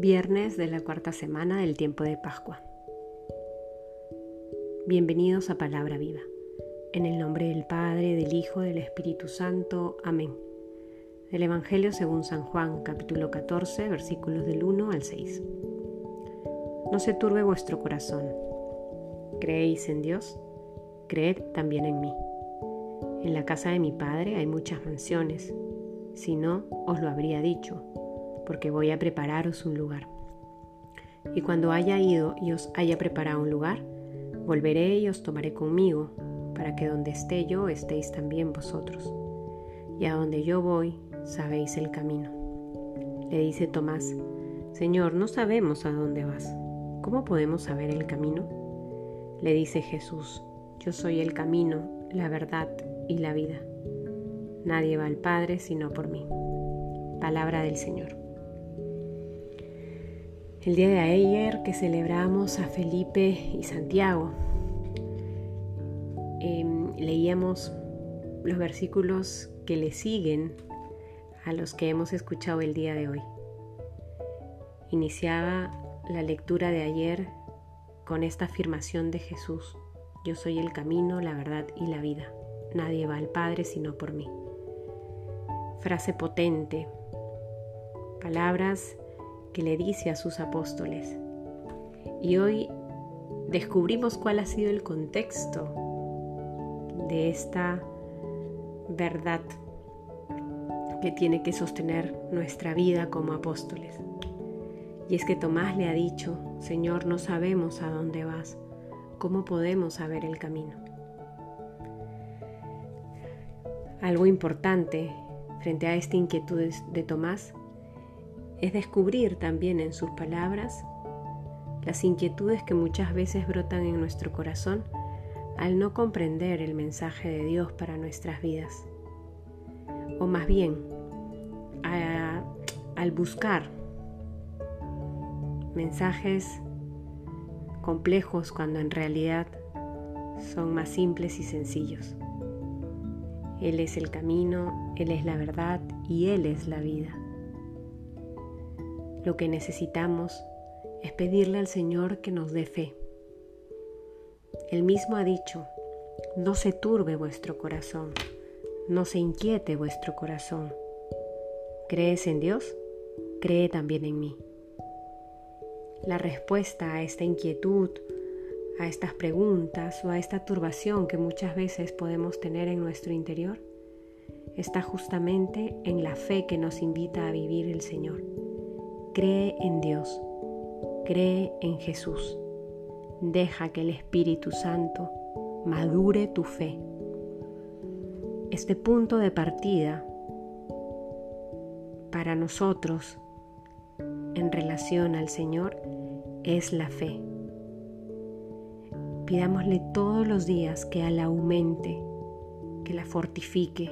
Viernes de la cuarta semana del tiempo de Pascua. Bienvenidos a Palabra Viva. En el nombre del Padre, del Hijo, del Espíritu Santo. Amén. Del Evangelio según San Juan, capítulo 14, versículos del 1 al 6. No se turbe vuestro corazón. ¿Creéis en Dios? Creed también en mí. En la casa de mi Padre hay muchas mansiones. Si no, os lo habría dicho porque voy a prepararos un lugar. Y cuando haya ido y os haya preparado un lugar, volveré y os tomaré conmigo, para que donde esté yo estéis también vosotros. Y a donde yo voy, sabéis el camino. Le dice Tomás, Señor, no sabemos a dónde vas. ¿Cómo podemos saber el camino? Le dice Jesús, yo soy el camino, la verdad y la vida. Nadie va al Padre sino por mí. Palabra del Señor. El día de ayer que celebramos a Felipe y Santiago, em, leíamos los versículos que le siguen a los que hemos escuchado el día de hoy. Iniciaba la lectura de ayer con esta afirmación de Jesús, yo soy el camino, la verdad y la vida. Nadie va al Padre sino por mí. Frase potente, palabras que le dice a sus apóstoles. Y hoy descubrimos cuál ha sido el contexto de esta verdad que tiene que sostener nuestra vida como apóstoles. Y es que Tomás le ha dicho, Señor, no sabemos a dónde vas, ¿cómo podemos saber el camino? Algo importante frente a esta inquietud de Tomás es descubrir también en sus palabras las inquietudes que muchas veces brotan en nuestro corazón al no comprender el mensaje de Dios para nuestras vidas. O más bien, al buscar mensajes complejos cuando en realidad son más simples y sencillos. Él es el camino, Él es la verdad y Él es la vida. Lo que necesitamos es pedirle al Señor que nos dé fe. Él mismo ha dicho, no se turbe vuestro corazón, no se inquiete vuestro corazón. ¿Crees en Dios? Cree también en mí. La respuesta a esta inquietud, a estas preguntas o a esta turbación que muchas veces podemos tener en nuestro interior está justamente en la fe que nos invita a vivir el Señor. Cree en Dios, cree en Jesús. Deja que el Espíritu Santo madure tu fe. Este punto de partida para nosotros en relación al Señor es la fe. Pidámosle todos los días que la aumente, que la fortifique,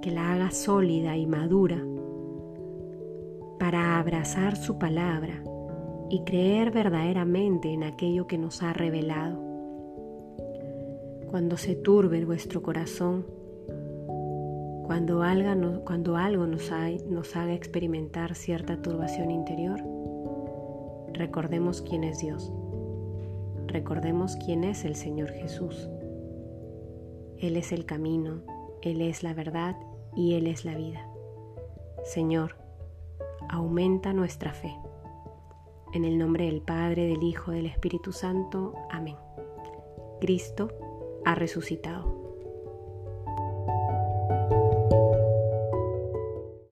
que la haga sólida y madura para abrazar su palabra y creer verdaderamente en aquello que nos ha revelado. Cuando se turbe vuestro corazón, cuando algo, nos, nos haga experimentar cierta turbación interior, recordemos quién es Dios. Recordemos quién es el Señor Jesús. Él es el camino, Él es la verdad y Él es la vida. Señor, aumenta nuestra fe. En el nombre del Padre, del Hijo, del Espíritu Santo. Amén. Cristo ha resucitado.